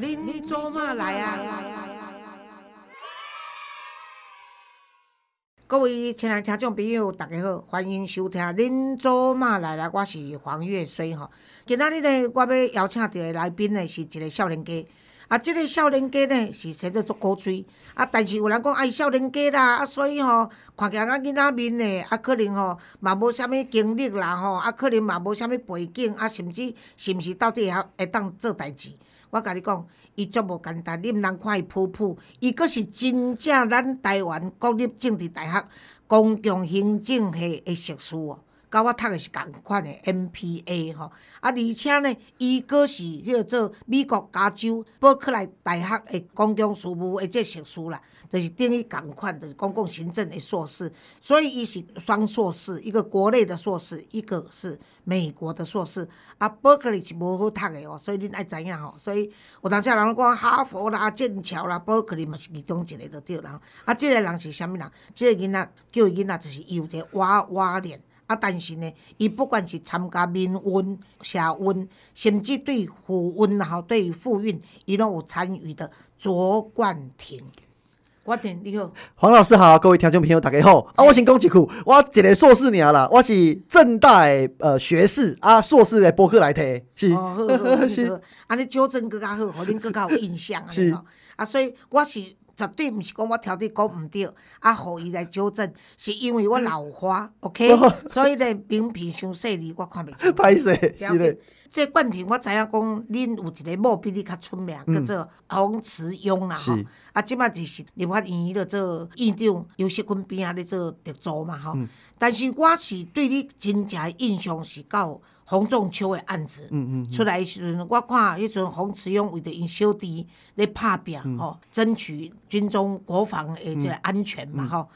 恁做嘛来啊？各位亲爱听众朋友，大家好，欢迎收听《恁做嘛来啦》，我是黄月水吼。今仔日呢，我要邀请到的来宾呢，是一个少年家。啊，即个少年家呢是生得足古锥，啊，但是有人讲爱少年家啦，啊，所以吼看起来囡仔面呢，啊，可能吼嘛无啥物经历啦，吼，啊，可能嘛无啥物背景，啊，甚至是毋是到底会晓会当做代志？我甲你讲，伊足无简单，你毋通看伊普普，伊阁是真正咱台湾国立政治大学公共行政系的硕士哦。甲我读的是共款的 MPA 吼，啊，而且呢，伊阁是迄个做美国加州伯克莱大学的公共事务的这硕士啦，就是等于共款的公共行政的硕士，所以伊是双硕士，一个国内的硕士，一个是美国的硕士。啊，伯克利是无好读的哦，所以恁爱知影吼。所以有当时人讲哈佛啦、剑桥啦，伯克利嘛是其中一个就对啦。啊，即个人是啥物人？即个囡仔叫伊囡仔就是伊有一个娃娃脸。啊，但是呢，伊不管是参加民运、社运，甚至对妇运然后，对妇运，伊拢有参与的。卓冠廷，冠廷你好，黄老师好，各位听众朋友大家好。啊，我先讲一句，我一个硕士尔啦，我是正大呃学士啊，硕士的博客来提，是，哦，好，好，好，安尼 纠正更较好，互恁更较有印象安吼。啊，所以我是。绝对毋是讲我挑你讲毋对，啊，互伊来纠正，是因为我老花，OK，所以咧名片伤细字，我看袂清。歹势，是咧。这冠廷，我知影讲恁有一个某比你较出名，叫做洪慈庸啦吼。啊，即摆就是立法院迄个做院长，尤锡坤边啊咧做特助嘛吼。但是我是对你真正印象是到。洪仲秋的案子出来时阵，我看迄阵洪慈庸为着因小弟咧拍拼吼，争取军中国防的即个安全嘛吼。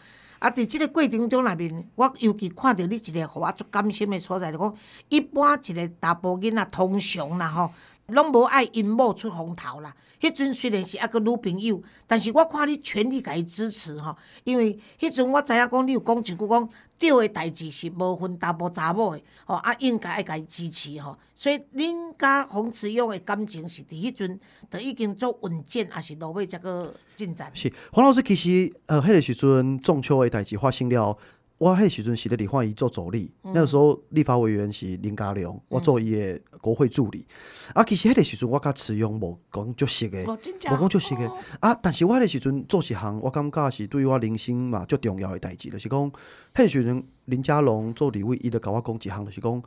啊，伫即个过程中内面，我尤其看到你一个互我足感心的所在，就讲一般一个查甫囡仔通常啦吼，拢无爱因某出风头啦。迄阵虽然是一个女朋友，但是我看你全力甲伊支持吼，因为迄阵我知影讲你有讲一句讲。对的代志是无分查甫查某的，吼啊应该爱甲伊支持吼，所以恁甲洪慈勇的感情是伫迄阵就已经做稳健，还是落尾才个进展？是黄老师其实呃，迄个时阵中秋的代志发生了。我迄时阵是咧立法院做助理，那个时候立法委员是林家良，我做伊的国会助理。啊，其实迄个时阵我甲慈勇无讲足熟的，无讲足熟的。啊，但是我迄个时阵做一项，我感觉是对我人生嘛足重要的代志，就是讲迄时阵林家龙做李委，伊就甲我讲一项，就是讲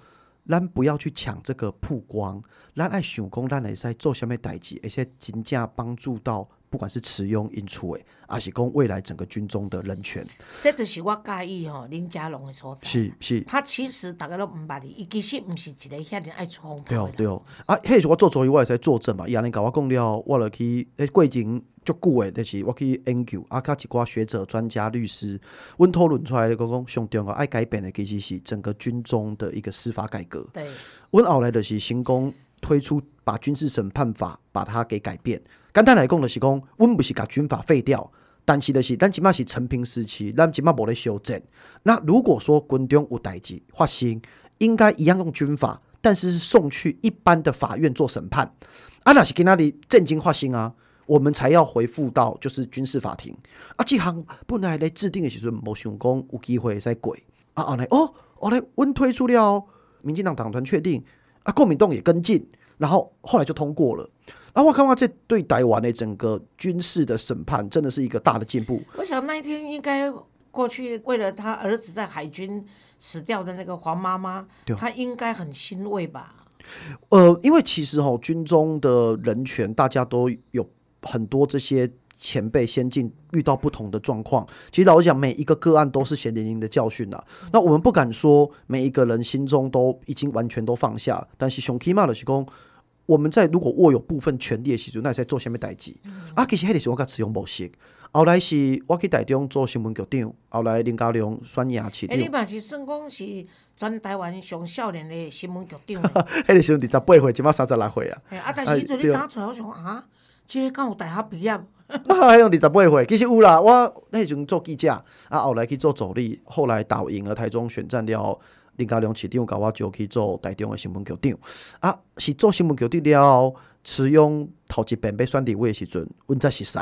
咱不要去抢这个曝光，咱爱想讲咱会使做啥物代志，而且真正帮助到。不管是持用因出诶，还是讲未来整个军中的人权，这就是我介意吼林佳龙的所在。是是，他其实大家都毋捌你，伊其实毋是一个遐尔爱出风头。对哦对哦，啊，迄时我做作业，我会使作证嘛。伊安尼甲我讲了，我落去诶过程足久诶，就是我去研究啊，甲一寡学者、专家、律师，阮讨论出来的，讲讲上重要爱改变的，其实是整个军中的一个司法改革。对，阮后来就是成功推出把军事审判法把它给改变。简单来讲，就是讲，阮不是把军法废掉，但是就是，咱即码是陈平时期，咱即码无咧修正。那如果说军中有代志发生，应该一样用军法，但是是送去一般的法院做审判。啊，那是跟他的震惊发生啊，我们才要回复到就是军事法庭。啊，这项本来咧制定的时阵，无想讲有机会再改。啊，后来哦，后来阮推出了，民进党党团确定，啊，国民党也跟进，然后后来就通过了。啊，我看到这对台湾的整个军事的审判，真的是一个大的进步。我想那一天应该过去，为了他儿子在海军死掉的那个黄妈妈，他应该很欣慰吧？呃，因为其实哈，军中的人权，大家都有很多这些前辈先进遇到不同的状况。其实老实讲，每一个个案都是血淋淋的教训呐。那我们不敢说每一个人心中都已经完全都放下，但是熊 K 骂的是讲。我们在如果握有部分权利的时候，那在做什么代志？啊，其实迄个时我甲使用模式。后来是我去台中做新闻局长，后来林家良选赢市长。哎，你嘛是算讲是全台湾上少年的新闻局长。迄个时候二十八岁，即码三十六岁啊。啊，但是迄阵你刚出来，我想啊，即个敢有大学毕业？还用二十八岁，其实有啦。我那阵做记者，啊，后来去做助理，后来打赢了台中选战了。林家良市长甲我招去做台中的新闻局长，啊，是做新闻局长了后，持用头一遍被选立委的时阵，阮才熟悉。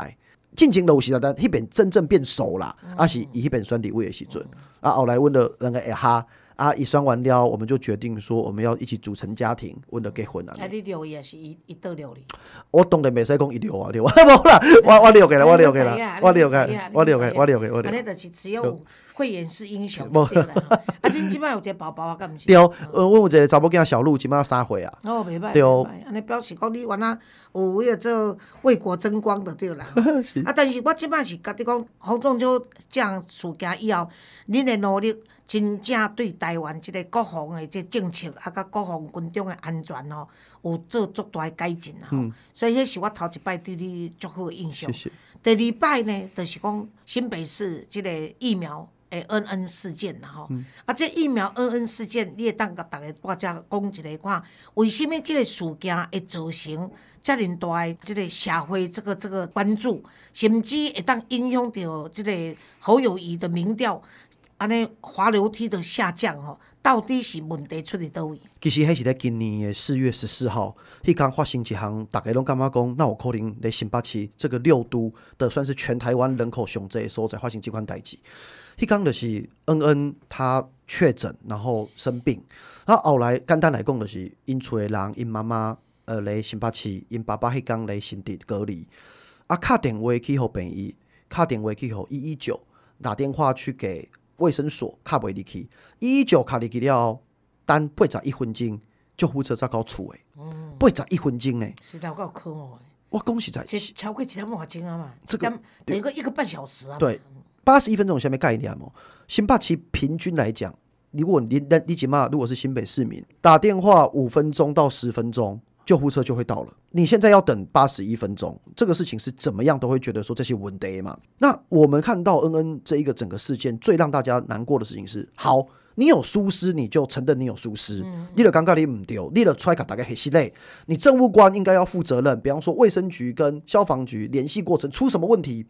进前都有时啊，但迄边真正变熟啦，啊是伊迄边选立委的时阵，啊后来阮就两个下哈。啊！一算完了，我们就决定说，我们要一起组成家庭，为了结婚啊！啊，你留也是一一对留哩。我当然袂使讲一留啊，留啊，无啦，我我留给啦，我留给啦，我留给，我留给，我留给，我留。安尼就是只有慧眼识英雄。无，啊，恁即摆有一个宝宝啊，敢毋是？对，呃，我有一个查某囝小鹿，即摆三岁啊。哦，袂歹，对哦。安尼表示讲你原来有为了做为国争光的对啦。啊，但是我即摆是甲你讲，洪仲秋这样事件以后，恁的努力。真正对台湾即个国防的即政策，啊，甲国防军中的安全吼，有做足大改进啊。所以迄是我头一摆对你足好的印象。第二摆呢，就是讲新北市即个疫苗的恩恩事件啦吼。啊，这疫苗恩恩事件，你会当甲逐个大家讲一下看，为什物即个事件会造成遮尔大的即个社会这个这个关注，甚至会当影响到即个侯友谊的民调。安尼滑楼梯的下降吼，到底是问题出伫倒位？其实迄是咧今年的四月十四号，迄天发生一项，大家拢感觉讲，那有可能咧新北市这个六都的算是全台湾人口上济所在发生即款代志。迄天就是恩恩他确诊，然后生病，啊后来简单来讲就是因厝的人，因妈妈呃来新北市，因爸爸迄天来新地隔离，啊敲电话去互病医，敲电话去互一一九，打电话去给。卫生所卡袂入去，一一九卡入去了，等八十一分钟，救护车才到厝诶。八十一分钟呢？是头够可恶诶！我讲实在，超过一点半钟啊嘛？这个等个一个半小时啊。对，八十一分钟下面概念哦。新北市平均来讲，如果你你你起码如果是新北市民打电话五分钟到十分钟。救护车就会到了。你现在要等八十一分钟，这个事情是怎么样都会觉得说这些问题嘛？那我们看到恩恩这一个整个事件，最让大家难过的事情是：好，你有疏失，你就承认你有疏失，你的尴尬你唔丢，你的出卡大概很系累。你政务官应该要负责任，比方说卫生局跟消防局联系过程出什么问题。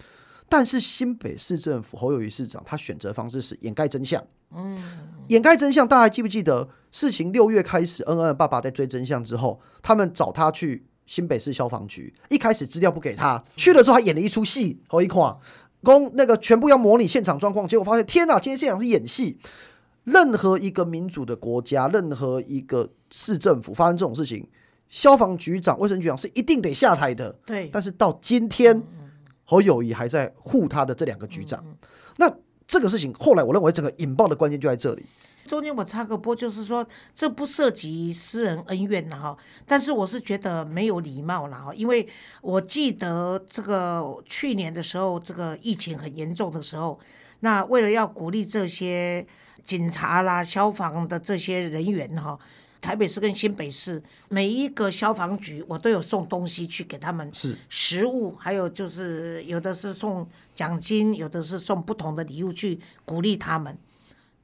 但是新北市政府侯友谊市长他选择方式是掩盖真相。嗯，掩盖真相，大家还记不记得事情六月开始，恩恩的爸爸在追真相之后，他们找他去新北市消防局，一开始资料不给他，去了之后还演了一出戏，侯一款，公那个全部要模拟现场状况，结果发现天哪，今天现场是演戏。任何一个民主的国家，任何一个市政府发生这种事情，消防局长、卫生局长是一定得下台的。对，但是到今天。侯友谊还在护他的这两个局长，那这个事情后来我认为整个引爆的关键就在这里。中间我插个播，就是说这不涉及私人恩怨了哈，但是我是觉得没有礼貌了哈，因为我记得这个去年的时候，这个疫情很严重的时候，那为了要鼓励这些警察啦、消防的这些人员哈。台北市跟新北市每一个消防局，我都有送东西去给他们，是食物，还有就是有的是送奖金，有的是送不同的礼物去鼓励他们，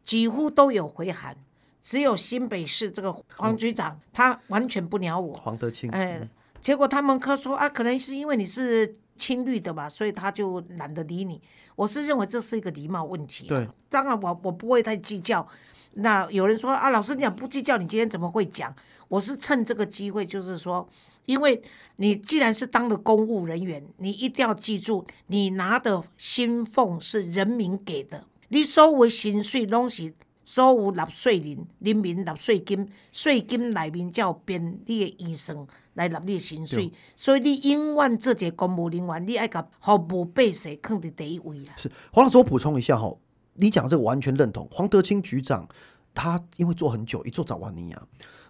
几乎都有回函。只有新北市这个黄局长，他完全不鸟我。黄德清，哎，结果他们科说啊，可能是因为你是青绿的吧，所以他就懒得理你。我是认为这是一个礼貌问题。对，当然我我不会太计较。那有人说啊，老师你不计较，你今天怎么会讲？我是趁这个机会，就是说，因为你既然是当了公务人员，你一定要记住，你拿的薪俸是人民给的，你所有薪水拢是所有纳税人、人民纳税金，税金内面叫编你的医生来纳你的薪水，所以你永远做一个公务人员，你爱甲服务百姓放伫第一位啦。是黄老师，我补充一下哈。你讲这个完全认同，黄德清局长他因为做很久，一做早完尼亚。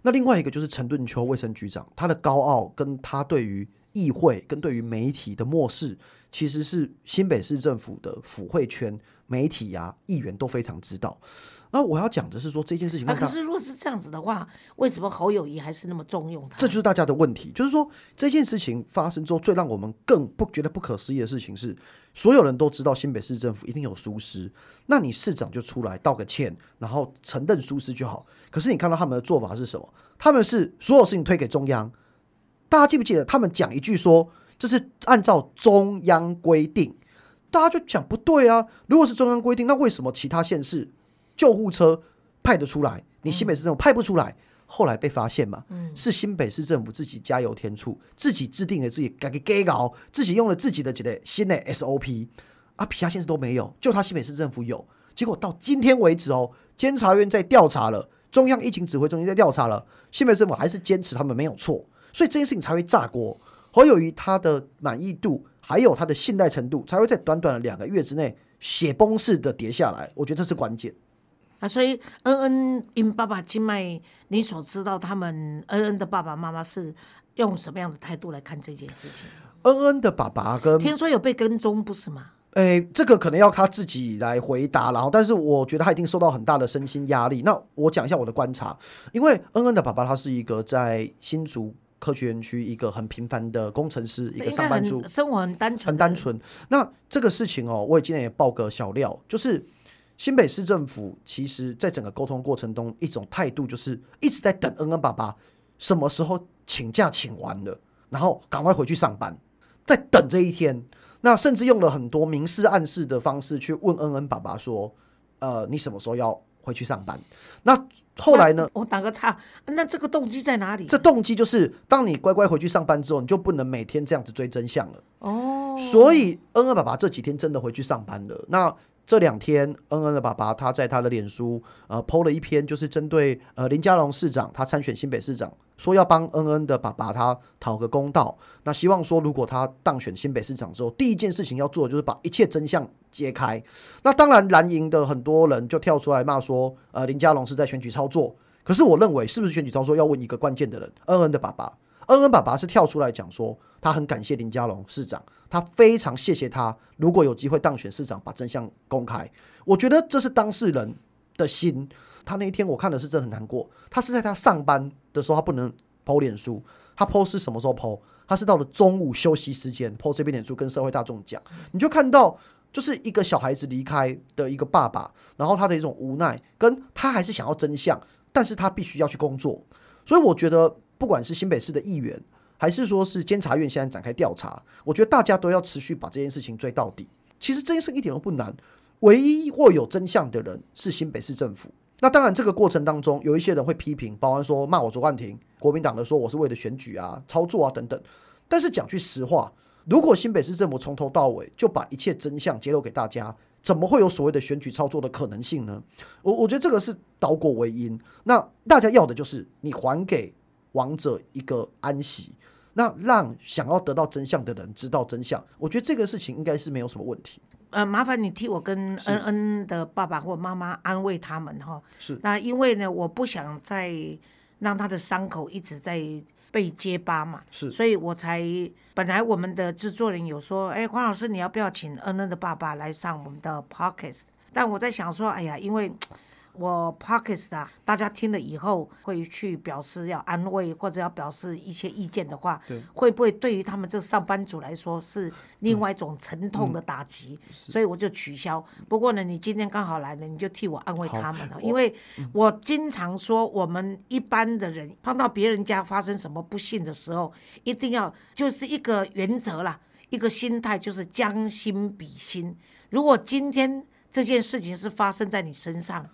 那另外一个就是陈顿秋卫生局长，他的高傲跟他对于议会跟对于媒体的漠视，其实是新北市政府的府会圈媒体呀议员都非常知道。那我要讲的是说这件事情，可是如果是这样子的话，为什么侯友谊还是那么重用他？这就是大家的问题。就是说这件事情发生之后，最让我们更不觉得不可思议的事情是，所有人都知道新北市政府一定有疏失，那你市长就出来道个歉，然后承认疏失就好。可是你看到他们的做法是什么？他们是所有事情推给中央。大家记不记得他们讲一句说，这是按照中央规定，大家就讲不对啊。如果是中央规定，那为什么其他县市？救护车派得出来，你新北市政府派不出来，后来被发现嘛，是新北市政府自己加油添醋，自己制定了自己改给搞，自己用了自己的几个新的 SOP，啊，其他县市都没有，就他新北市政府有。结果到今天为止哦，监察院在调查了，中央疫情指挥中心在调查了，新北市政府还是坚持他们没有错，所以这件事情才会炸锅。侯友谊他的满意度还有他的信赖程度，才会在短短的两个月之内雪崩式的跌下来。我觉得这是关键。啊，所以恩恩因爸爸金麦，你所知道他们恩恩的爸爸妈妈是用什么样的态度来看这件事情？恩恩的爸爸跟听说有被跟踪，不是吗？诶，这个可能要他自己来回答，然后，但是我觉得他一定受到很大的身心压力。那我讲一下我的观察，因为恩恩的爸爸他是一个在新竹。科学园区一个很平凡的工程师，一个上班族，生活很单纯，很单纯。那这个事情哦，我今天也爆个小料，就是新北市政府其实在整个沟通过程中，一种态度就是一直在等恩恩爸爸什么时候请假请完了，然后赶快回去上班，在等这一天。那甚至用了很多明示暗示的方式去问恩恩爸爸说：“呃，你什么时候要回去上班？”那后来呢？我打个岔，那这个动机在哪里？这动机就是，当你乖乖回去上班之后，你就不能每天这样子追真相了。哦，所以恩恩爸爸这几天真的回去上班了。那。这两天，恩恩的爸爸他在他的脸书呃，PO 了一篇，就是针对呃林佳龙市长他参选新北市长，说要帮恩恩的爸爸他讨个公道。那希望说，如果他当选新北市长之后，第一件事情要做的就是把一切真相揭开。那当然，蓝营的很多人就跳出来骂说，呃，林佳龙是在选举操作。可是我认为，是不是选举操作，要问一个关键的人，恩恩的爸爸。恩恩爸爸是跳出来讲说，他很感谢林佳龙市长。他非常谢谢他，如果有机会当选市长，把真相公开。我觉得这是当事人的心。他那一天我看的是真的很难过。他是在他上班的时候，他不能剖脸书。他剖是什么时候剖？他是到了中午休息时间剖这篇脸书，跟社会大众讲。你就看到，就是一个小孩子离开的一个爸爸，然后他的一种无奈，跟他还是想要真相，但是他必须要去工作。所以我觉得，不管是新北市的议员。还是说是监察院现在展开调查，我觉得大家都要持续把这件事情追到底。其实这件事一点都不难，唯一握有真相的人是新北市政府。那当然，这个过程当中有一些人会批评，包安说骂我卓冠廷，国民党的说我是为了选举啊、操作啊等等。但是讲句实话，如果新北市政府从头到尾就把一切真相揭露给大家，怎么会有所谓的选举操作的可能性呢？我我觉得这个是倒果为因。那大家要的就是你还给王者一个安息。那让想要得到真相的人知道真相，我觉得这个事情应该是没有什么问题。呃，麻烦你替我跟恩恩的爸爸或妈妈安慰他们哈。是。那因为呢，我不想再让他的伤口一直在被揭疤嘛。是。所以我才本来我们的制作人有说，哎，黄老师你要不要请恩恩的爸爸来上我们的 podcast？但我在想说，哎呀，因为。我 Pockets 啊，大家听了以后会去表示要安慰或者要表示一些意见的话，会不会对于他们这上班族来说是另外一种沉痛的打击？所以我就取消。不过呢，你今天刚好来了，你就替我安慰他们了，因为我经常说，我们一般的人碰到别人家发生什么不幸的时候，一定要就是一个原则啦，一个心态就是将心比心。如果今天这件事情是发生在你身上，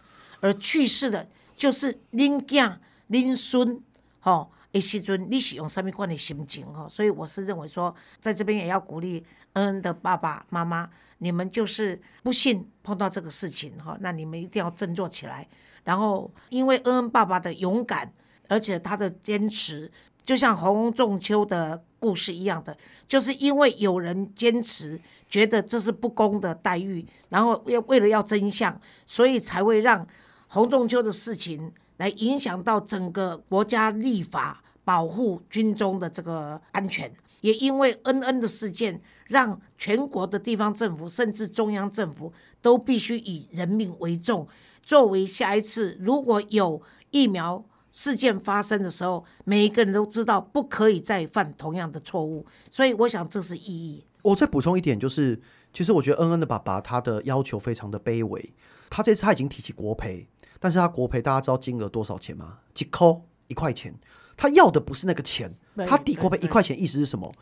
而去世的，就是恁囝、恁孙，吼，的时阵，你是用什么款的心情？吼，所以我是认为说，在这边也要鼓励恩恩的爸爸妈妈，你们就是不幸碰到这个事情，哈，那你们一定要振作起来。然后，因为恩恩爸爸的勇敢，而且他的坚持，就像洪仲秋的故事一样的，就是因为有人坚持，觉得这是不公的待遇，然后要为了要真相，所以才会让。洪仲秋的事情来影响到整个国家立法保护军中的这个安全，也因为恩恩的事件，让全国的地方政府甚至中央政府都必须以人命为重，作为下一次如果有疫苗事件发生的时候，每一个人都知道不可以再犯同样的错误。所以我想这是意义。我再补充一点，就是其实我觉得恩恩的爸爸他的要求非常的卑微，他这次他已经提起国赔。但是他国赔，大家知道金额多少钱吗？几扣一块钱，他要的不是那个钱，他抵国赔一块钱，意思是什么？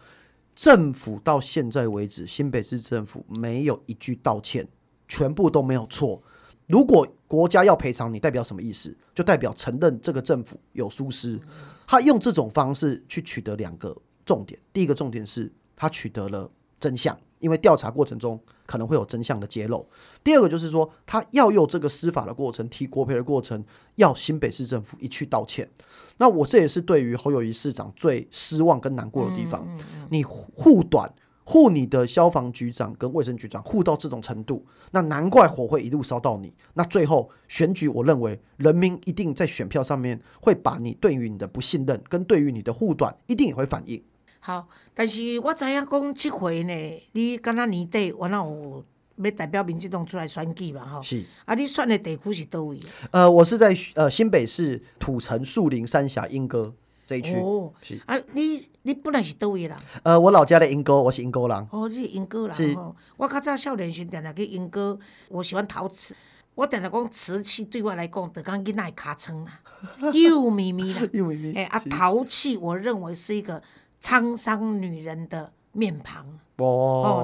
政府到现在为止，新北市政府没有一句道歉，全部都没有错。如果国家要赔偿你，代表什么意思？就代表承认这个政府有疏失。他用这种方式去取得两个重点，第一个重点是他取得了真相，因为调查过程中可能会有真相的揭露。第二个就是说，他要用这个司法的过程、提国赔的过程，要新北市政府一去道歉。那我这也是对于侯友谊市长最失望跟难过的地方。你护短。护你的消防局长跟卫生局长护到这种程度，那难怪火会一路烧到你。那最后选举，我认为人民一定在选票上面会把你对于你的不信任跟对于你的护短一定也会反映。好，但是我知影讲这回呢，你敢若年底我那有要代表民进党出来选举嘛？吼，是啊，你选的地区是倒位？呃，我是在呃新北市土城树林三峡莺歌。这一区哦是啊，你你本来是倒位啦？呃，我老家的莺歌，我是莺歌人。哦，你是莺歌人吼。我较早少年时定定去莺歌，我喜欢陶瓷。我定定讲瓷器对我来讲，就讲囡仔尻川啦，幼咪咪啦。幼咪咪。哎啊，陶器我认为是一个沧桑女人的面庞。哦。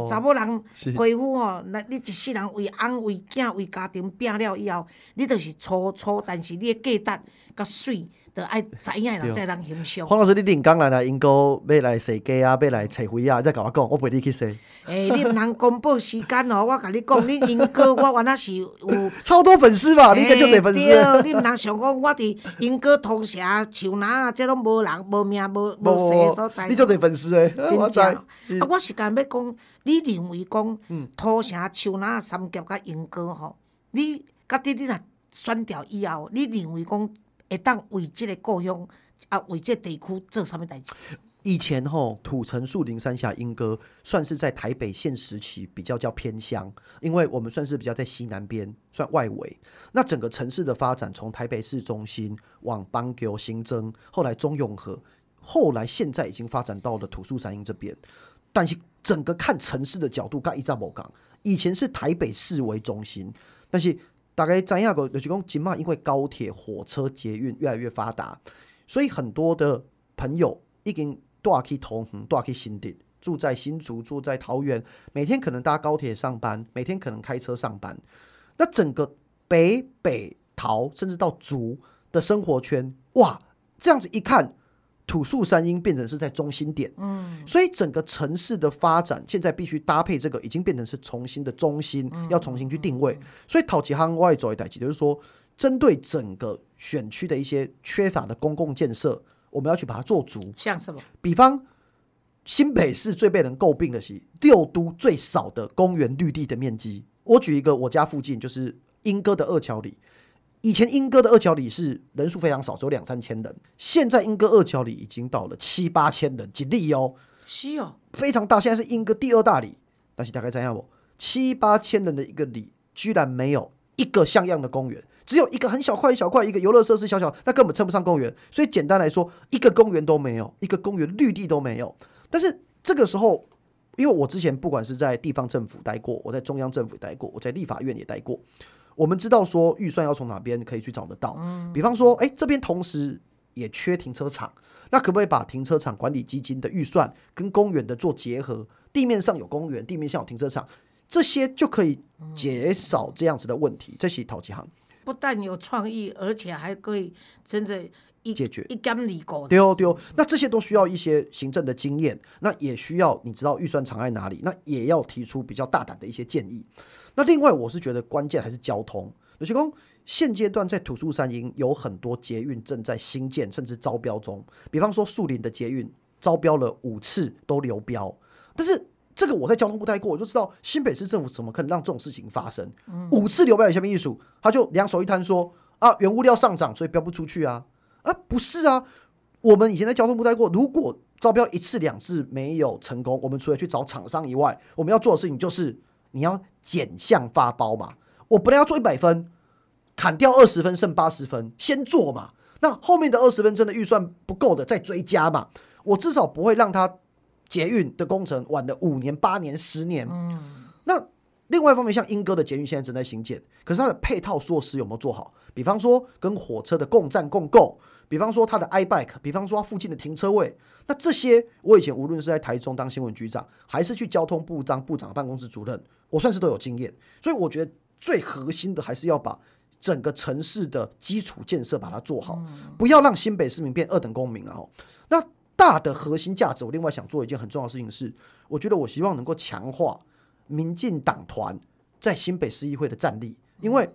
哦，查某人皮肤哦，那你一世人为翁为囝为家庭拼了以后，你就是粗粗，但是你的价值较水。得爱知影人才能欣赏。黄老师，你顶刚来啦，英哥要来洗鸡啊，要来采花啊，再甲我讲，我陪你去洗。诶，你毋通公布时间哦，我甲你讲，你英哥我原来是有 超多粉丝吧？你个就得粉丝。对，你毋通想讲我伫英哥通城、树林啊，这拢无人、无名、无无势所在。你就得粉丝诶，真正。啊，我是讲要讲，你认为讲，土城、树林、三甲甲英哥吼，你甲啲你若选调以后，你认为讲？会当为即个故乡啊，为即地区做啥物代志？以前吼土城树林山下莺歌算是在台北县时期比较叫偏乡，因为我们算是比较在西南边，算外围。那整个城市的发展，从台北市中心往邦桥新增，后来中永和，后来现在已经发展到了土树山阴这边。但是整个看城市的角度，干一扎某港，以前是台北市为中心，但是。大概怎样个？就是讲，今嘛因为高铁、火车、捷运越来越发达，所以很多的朋友已经都去同恒，都去新店，住在新竹，住在桃园，每天可能搭高铁上班，每天可能开车上班。那整个北北桃，甚至到竹的生活圈，哇，这样子一看。土树山阴变成是在中心点，嗯，所以整个城市的发展现在必须搭配这个，已经变成是重新的中心，要重新去定位。所以讨吉夯外走一代记，就是说，针对整个选区的一些缺乏的公共建设，我们要去把它做足。像什么？比方新北市最被人诟病的是六都最少的公园绿地的面积。我举一个我家附近，就是莺歌的二桥里。以前英歌的二桥里是人数非常少，只有两三千人。现在英歌二桥里已经到了七八千人，几例哦，是哦，非常大。现在是英歌第二大里，但是大概怎样不？七八千人的一个里，居然没有一个像样的公园，只有一个很小块一小块一个游乐设施，小小，那根本称不上公园。所以简单来说，一个公园都没有，一个公园绿地都没有。但是这个时候，因为我之前不管是在地方政府待过，我在中央政府待过，我在立法院也待过。我们知道说预算要从哪边可以去找得到，嗯比方说，哎，这边同时也缺停车场，那可不可以把停车场管理基金的预算跟公园的做结合？地面上有公园，地面上有停车场，这些就可以减少这样子的问题。这是陶吉行，不但有创意，而且还可以真的解决一干理工。丢丢，那这些都需要一些行政的经验，那也需要你知道预算藏在哪里，那也要提出比较大胆的一些建议。那另外，我是觉得关键还是交通。有些工现阶段在土树山营有很多捷运正在新建，甚至招标中。比方说树林的捷运招标了五次都流标，但是这个我在交通部待过，我就知道新北市政府怎么可能让这种事情发生？五次流标有什么艺术？他就两手一摊说啊，原物料上涨，所以标不出去啊？啊，不是啊，我们以前在交通部待过，如果招标一次两次没有成功，我们除了去找厂商以外，我们要做的事情就是你要。减项发包嘛，我本来要做一百分，砍掉二十分，剩八十分，先做嘛。那后面的二十分真的预算不够的，再追加嘛。我至少不会让他捷运的工程晚了五年、八年、十年。嗯。那另外一方面，像英歌的捷运现在正在新建，可是它的配套措施有没有做好？比方说跟火车的共站共购，比方说它的 iBike，比方说附近的停车位。那这些，我以前无论是在台中当新闻局长，还是去交通部当部长办公室主任。我算是都有经验，所以我觉得最核心的还是要把整个城市的基础建设把它做好，不要让新北市民变二等公民啊！哦，那大的核心价值，我另外想做一件很重要的事情是，我觉得我希望能够强化民进党团在新北市议会的战力，因为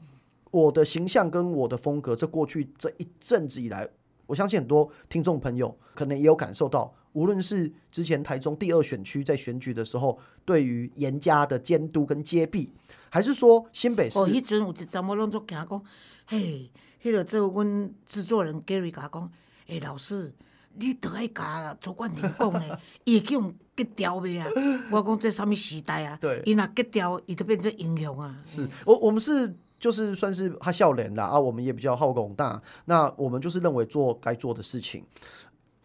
我的形象跟我的风格，这过去这一阵子以来，我相信很多听众朋友可能也有感受到，无论是之前台中第二选区在选举的时候，对于严加的监督跟揭弊，还是说新北市哦，迄阵有一阵我拢做惊讲，嘿，迄个做阮制作人 Gary 甲讲，诶，老师，你得爱甲周冠廷讲咧，已经结掉未啊？我讲这什么时代啊？对伊若结掉，伊就变成英雄啊！是我我们是就是算是他笑脸啦啊，我们也比较好广大，那我们就是认为做该做的事情。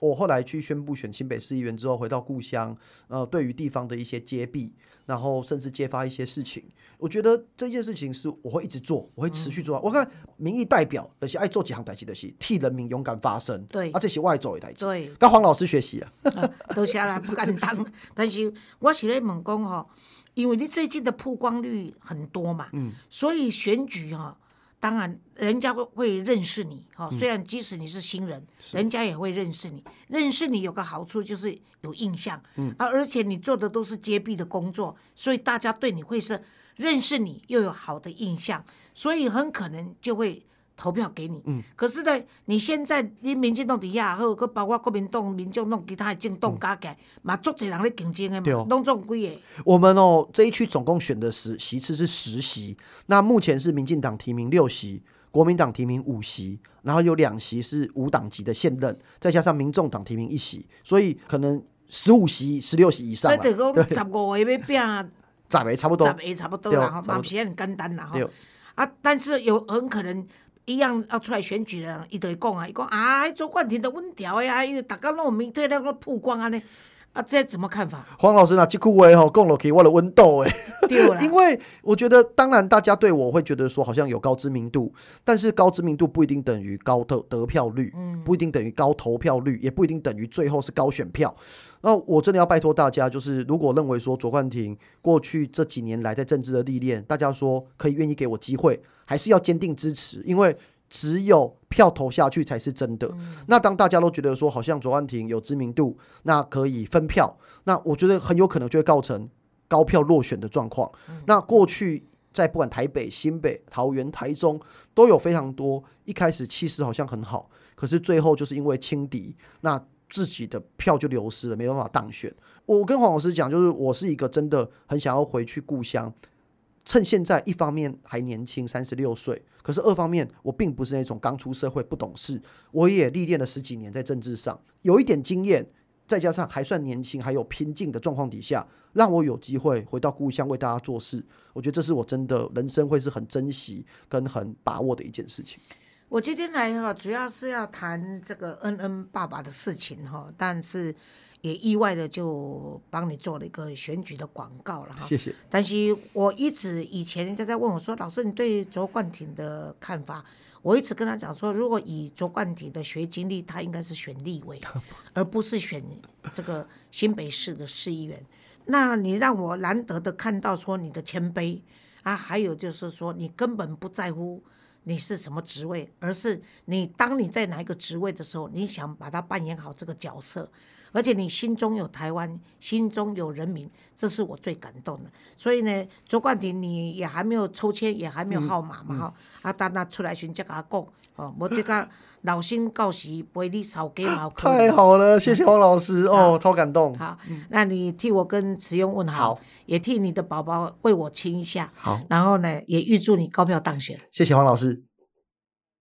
我后来去宣布选新北市议员之后，回到故乡，呃，对于地方的一些揭弊，然后甚至揭发一些事情，我觉得这件事情是我会一直做，我会持续做。我看民意代表那些爱做几行代志的是替人民勇敢发声，对啊，这是外做的代志，对，跟黄老师学习啊。啊多谢啦，不敢当。但是我是咧问讲吼，因为你最近的曝光率很多嘛，嗯，所以选举哈、当然人家会会认识你哈、虽然即使你是新人，人家也会认识你。认识你有个好处就是有印象，嗯，啊，而且你做的都是接臂的工作，所以大家对你会是认识你又有好的印象，所以很可能就会。投票给你，嗯，可是呢，你现在你民进党底下好，佮包括国民党、民众党其他的政党加起来，嘛足侪人咧竞争的嘛，拢总几个。我们哦这一区总共选的十席次是十席，那目前是民进党提名六席，国民党提名五席，然后有两席是无党籍的现任，再加上民众党提名一席，所以可能十五席、十六席以上。所以就讲十五个要变 十个差不多。十个差不多啦，嘛毋是很简单啦。啊，但是有很可能一样要出来选举的人，伊就会讲啊，伊讲啊，迄周冠廷的阮调的啊，因为逐工拢有媒体咧个曝光安尼，啊，这怎么看法？黄老师那这句话吼讲落去，我的温度诶。对啦，因为我觉得，当然大家对我会觉得说好像有高知名度，但是高知名度不一定等于高得得票率，嗯不一定等于高投票率，也不一定等于最后是高选票。那我真的要拜托大家，就是如果认为说卓冠廷过去这几年来在政治的历练，大家说可以愿意给我机会，还是要坚定支持，因为只有票投下去才是真的。那当大家都觉得说好像卓冠廷有知名度，那可以分票，那我觉得很有可能就会造成高票落选的状况。那过去在不管台北、新北、桃园、台中都有非常多，一开始气势好像很好，可是最后就是因为轻敌，那自己的票就流失了，没办法当选。我跟黄老师讲，就是我是一个真的很想要回去故乡，趁现在一方面还年轻，三十六岁，可是二方面我并不是那种刚出社会不懂事，我也历练了十几年在政治上，有一点经验，再加上还算年轻，还有拼劲的状况底下，让我有机会回到故乡为大家做事。我觉得这是我真的人生会是很珍惜跟很把握的一件事情。我今天来哈，主要是要谈这个恩恩爸爸的事情哈，但是也意外的就帮你做了一个选举的广告了哈。谢谢。但是我一直以前人家在问我说，老师你对卓冠廷的看法？我一直跟他讲说，如果以卓冠廷的学经历，他应该是选立委，而不是选这个新北市的市议员。那你让我难得的看到说你的谦卑啊，还有就是说你根本不在乎你是什么职位，而是你当你在哪一个职位的时候，你想把它扮演好这个角色，而且你心中有台湾，心中有人民，这是我最感动的。所以呢，卓冠廷你也还没有抽签，也还没有号码嘛哈、啊，等他出来选才甲我讲，哦，无这个老身到时陪你扫鸡毛太好了，谢谢黄老师哦，超感动。好，那你替我跟慈庸问好，好也替你的宝宝为我亲一下。好，然后呢，也预祝你高票当选。谢谢黄老师。